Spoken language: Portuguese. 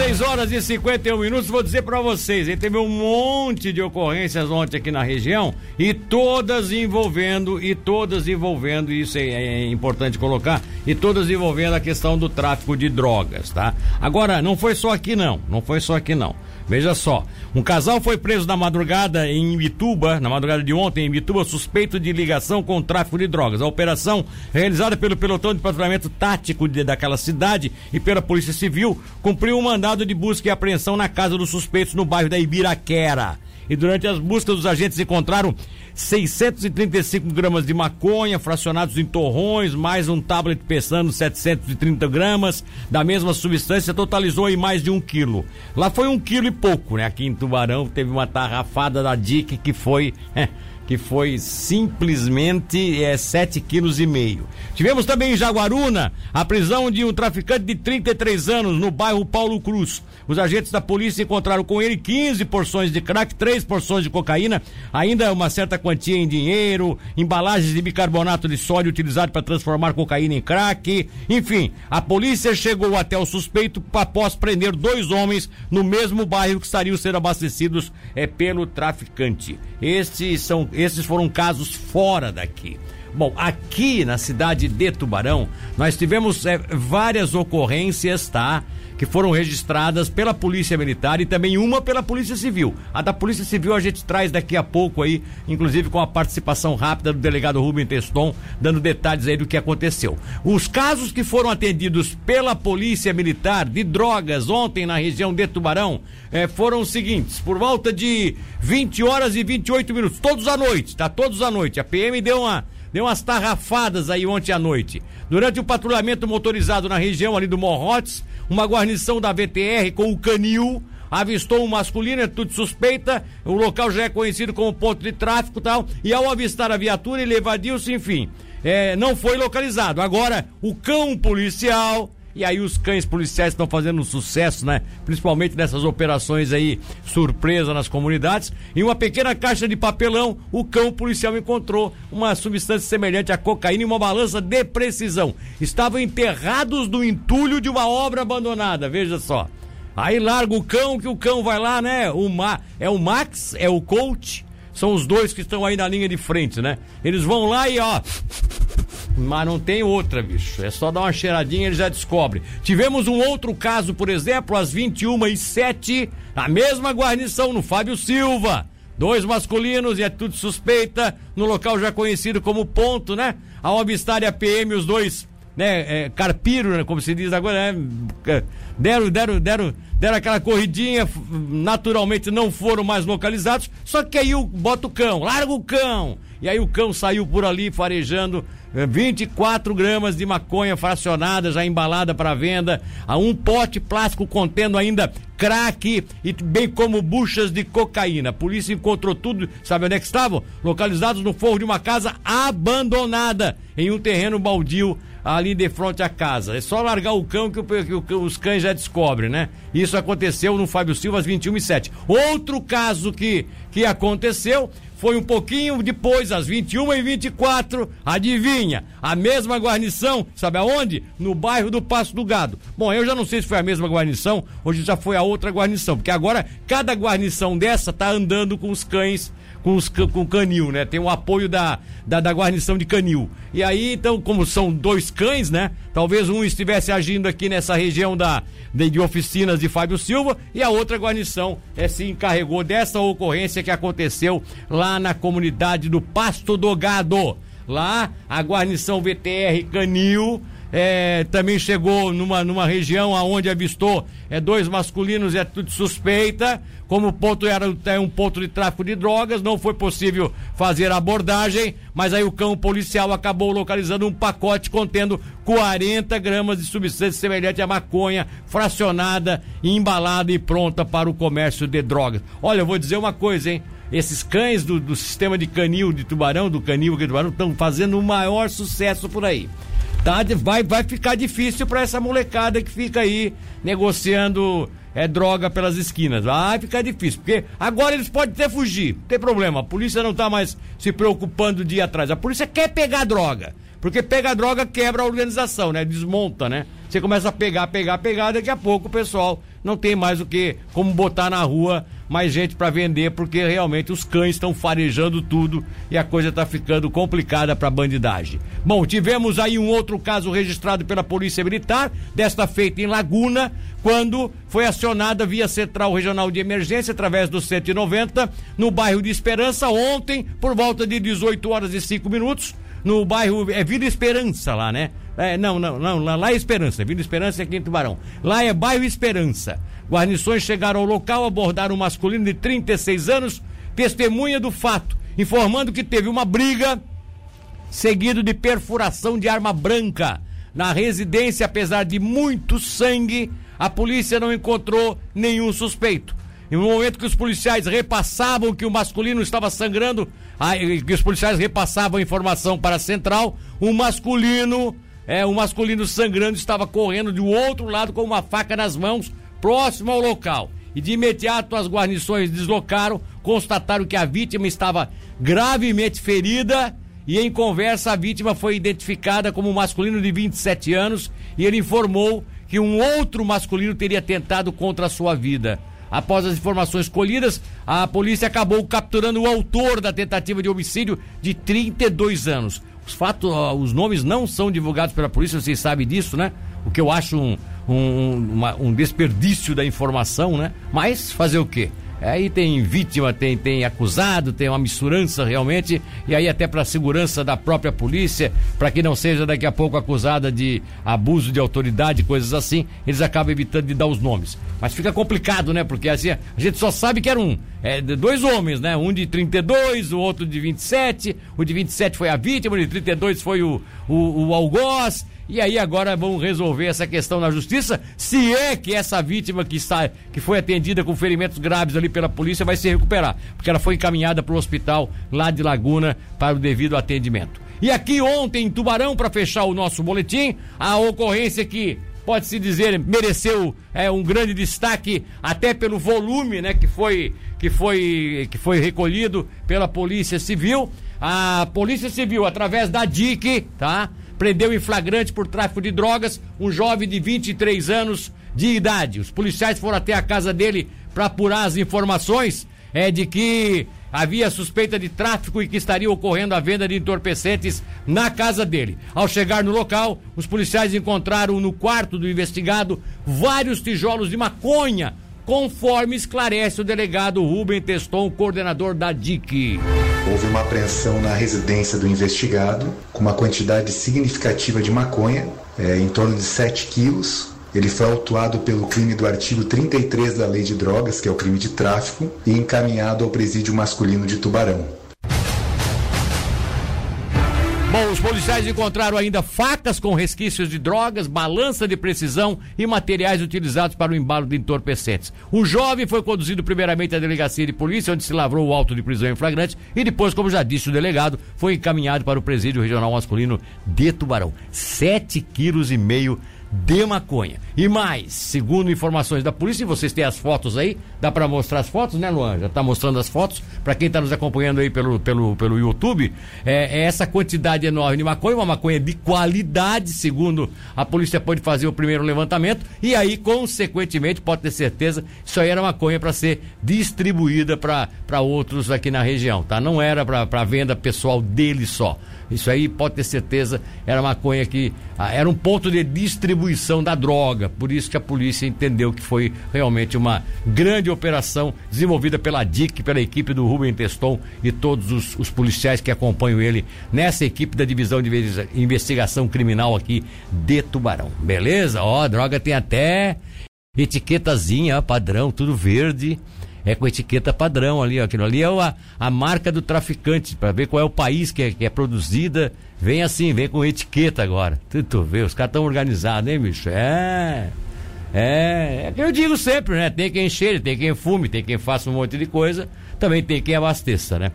6 horas e 51 minutos, vou dizer para vocês, ele teve um monte de ocorrências ontem aqui na região e todas envolvendo, e todas envolvendo, isso é, é, importante colocar, e todas envolvendo a questão do tráfico de drogas, tá? Agora, não foi só aqui não, não foi só aqui não. Veja só, um casal foi preso na madrugada em Ibituba, na madrugada de ontem em Ibituba, suspeito de ligação com o tráfico de drogas. A operação, realizada pelo pelotão de patrulhamento tático de, daquela cidade e pela Polícia Civil, cumpriu um mandado de busca e apreensão na casa dos suspeitos no bairro da Ibiraquera. E durante as buscas, os agentes encontraram 635 gramas de maconha fracionados em torrões, mais um tablet pesando 730 gramas da mesma substância, totalizou aí mais de um quilo. Lá foi um quilo e pouco, né? Aqui em Tubarão teve uma tarrafada da DIC que foi. que foi simplesmente é, 7,5 kg. Tivemos também em Jaguaruna a prisão de um traficante de 33 anos no bairro Paulo Cruz. Os agentes da polícia encontraram com ele 15 porções de crack, 3 porções de cocaína, ainda uma certa quantia em dinheiro, embalagens de bicarbonato de sódio utilizado para transformar cocaína em crack. Enfim, a polícia chegou até o suspeito após prender dois homens no mesmo bairro que estariam sendo abastecidos é, pelo traficante. Estes, são, esses foram casos fora daqui. Bom, aqui na cidade de Tubarão, nós tivemos é, várias ocorrências, tá? que foram registradas pela Polícia Militar e também uma pela Polícia Civil. A da Polícia Civil a gente traz daqui a pouco aí, inclusive com a participação rápida do delegado Rubem Teston, dando detalhes aí do que aconteceu. Os casos que foram atendidos pela Polícia Militar de drogas ontem na região de Tubarão eh, foram os seguintes: por volta de 20 horas e 28 minutos, todos à noite, tá? Todos à noite. A PM deu uma deu umas tarrafadas aí ontem à noite. Durante o patrulhamento motorizado na região ali do Morrotes, uma guarnição da VTR com o canil avistou um masculino, é tudo suspeita, o local já é conhecido como ponto de tráfico e tal, e ao avistar a viatura ele evadiu-se, enfim, é, não foi localizado. Agora, o cão policial e aí os cães policiais estão fazendo um sucesso, né? Principalmente nessas operações aí, surpresa nas comunidades. Em uma pequena caixa de papelão, o cão policial encontrou uma substância semelhante à cocaína e uma balança de precisão. Estavam enterrados no entulho de uma obra abandonada, veja só. Aí larga o cão, que o cão vai lá, né? O Ma... É o Max, é o coach. São os dois que estão aí na linha de frente, né? Eles vão lá e ó mas não tem outra, bicho. É só dar uma cheiradinha e ele já descobre. Tivemos um outro caso, por exemplo, às 21 e 7 a mesma guarnição no Fábio Silva. Dois masculinos e tudo suspeita, no local já conhecido como ponto, né? Ao avistar a PM, os dois, né, é, carpiro, né, como se diz agora, né? Deram, deram, deram, deram aquela corridinha, naturalmente não foram mais localizados, só que aí o, bota o cão, larga o cão. E aí o cão saiu por ali farejando 24 gramas de maconha fracionada já embalada para venda, a um pote plástico contendo ainda crack e bem como buchas de cocaína. A polícia encontrou tudo, sabe onde é que estavam? Localizados no forro de uma casa abandonada em um terreno baldio ali de frente à casa. É só largar o cão que, o, que os cães já descobrem, né? Isso aconteceu no Fábio Silva às 21 e 7. Outro caso que, que aconteceu foi um pouquinho depois, às 21 e 24 adivinha? A mesma guarnição, sabe aonde? No bairro do Passo do Gado. Bom, eu já não sei se foi a mesma guarnição, hoje já foi a outra guarnição, porque agora cada guarnição dessa tá andando com os cães com, os, com canil, né? Tem o apoio da, da, da, guarnição de canil. E aí, então, como são dois cães, né? Talvez um estivesse agindo aqui nessa região da, de, de oficinas de Fábio Silva e a outra guarnição é, se encarregou dessa ocorrência que aconteceu lá na comunidade do Pasto do Gado. Lá, a guarnição VTR Canil é, também chegou numa, numa região aonde avistou é, dois masculinos, é tudo suspeita. Como o ponto era é um ponto de tráfico de drogas, não foi possível fazer a abordagem, mas aí o cão policial acabou localizando um pacote contendo 40 gramas de substância semelhante à maconha, fracionada, embalada e pronta para o comércio de drogas. Olha, eu vou dizer uma coisa, hein? Esses cães do, do sistema de canil de tubarão, do canil de tubarão, estão fazendo o maior sucesso por aí tá, vai, vai ficar difícil para essa molecada que fica aí negociando é, droga pelas esquinas. Vai ficar difícil, porque agora eles podem até fugir, não tem problema. A polícia não tá mais se preocupando de ir atrás. A polícia quer pegar droga, porque pegar droga quebra a organização, né? Desmonta, né? Você começa a pegar, pegar, pegar, daqui a pouco o pessoal não tem mais o que como botar na rua mais gente para vender, porque realmente os cães estão farejando tudo e a coisa está ficando complicada para bandidagem. Bom, tivemos aí um outro caso registrado pela Polícia Militar, desta feita em Laguna, quando foi acionada via Central Regional de Emergência através do 190 no bairro de Esperança ontem por volta de 18 horas e 5 minutos no bairro é Vila Esperança lá, né? É, não, não, não, lá, é Esperança, Vila Esperança é aqui em Tubarão. Lá é bairro Esperança. Guarnições chegaram ao local, abordaram um masculino de 36 anos, testemunha do fato, informando que teve uma briga seguido de perfuração de arma branca. Na residência, apesar de muito sangue, a polícia não encontrou nenhum suspeito. E no momento que os policiais repassavam que o masculino estava sangrando, que os policiais repassavam a informação para a central, o masculino, é, o masculino sangrando estava correndo do outro lado com uma faca nas mãos, próximo ao local. E de imediato as guarnições deslocaram, constataram que a vítima estava gravemente ferida e em conversa a vítima foi identificada como um masculino de 27 anos e ele informou que um outro masculino teria tentado contra a sua vida. Após as informações colhidas, a polícia acabou capturando o autor da tentativa de homicídio de 32 anos. Os fatos, os nomes não são divulgados pela polícia, vocês sabem disso, né? O que eu acho um, um, uma, um desperdício da informação, né? Mas fazer o quê? Aí tem vítima, tem, tem acusado, tem uma misturança realmente, e aí até para a segurança da própria polícia, para que não seja daqui a pouco acusada de abuso de autoridade, coisas assim, eles acabam evitando de dar os nomes. Mas fica complicado, né? Porque assim, a gente só sabe que eram é, dois homens, né? Um de 32, o outro de 27, o de 27 foi a vítima, o de 32 foi o, o, o algoz, e aí agora vão resolver essa questão na justiça, se é que essa vítima que está que foi atendida com ferimentos graves ali pela polícia vai se recuperar, porque ela foi encaminhada para o hospital lá de Laguna para o devido atendimento. E aqui ontem em Tubarão para fechar o nosso boletim, a ocorrência que pode-se dizer, mereceu é, um grande destaque até pelo volume, né, que foi que foi que foi recolhido pela Polícia Civil. A Polícia Civil através da DIC, tá? Prendeu em flagrante por tráfico de drogas um jovem de 23 anos de idade. Os policiais foram até a casa dele para apurar as informações é de que havia suspeita de tráfico e que estaria ocorrendo a venda de entorpecentes na casa dele. Ao chegar no local, os policiais encontraram no quarto do investigado vários tijolos de maconha conforme esclarece o delegado Rubem Teston, coordenador da DIC. Houve uma apreensão na residência do investigado com uma quantidade significativa de maconha, é, em torno de 7 quilos. Ele foi autuado pelo crime do artigo 33 da Lei de Drogas, que é o crime de tráfico, e encaminhado ao presídio masculino de Tubarão. Os policiais encontraram ainda facas com resquícios de drogas, balança de precisão e materiais utilizados para o embalo de entorpecentes. O jovem foi conduzido primeiramente à delegacia de polícia, onde se lavrou o auto de prisão em flagrante, e depois, como já disse o delegado, foi encaminhado para o presídio regional masculino de Tubarão. Sete quilos e meio maconha. E mais, segundo informações da polícia, e vocês têm as fotos aí, dá para mostrar as fotos, né, Luan? Já tá mostrando as fotos para quem tá nos acompanhando aí pelo, pelo, pelo YouTube. É, é, essa quantidade enorme de maconha, uma maconha de qualidade, segundo a polícia pode fazer o primeiro levantamento, e aí, consequentemente, pode ter certeza, isso aí era maconha para ser distribuída para outros aqui na região, tá? Não era para venda pessoal dele só. Isso aí pode ter certeza, era maconha que ah, era um ponto de distribuição da droga. Por isso que a polícia entendeu que foi realmente uma grande operação desenvolvida pela DIC, pela equipe do Rubem Teston e todos os, os policiais que acompanham ele nessa equipe da divisão de investigação criminal aqui de Tubarão. Beleza? Ó, a droga tem até etiquetazinha, padrão, tudo verde é com etiqueta padrão ali, ó. Aquilo ali é a, a marca do traficante, para ver qual é o país que é, que é produzida. Vem assim, vem com etiqueta agora. Tu, tu vê, os caras estão organizados, hein, bicho? É. É, é que eu digo sempre, né? Tem quem cheire, tem quem fume, tem quem faça um monte de coisa, também tem quem abasteça, né?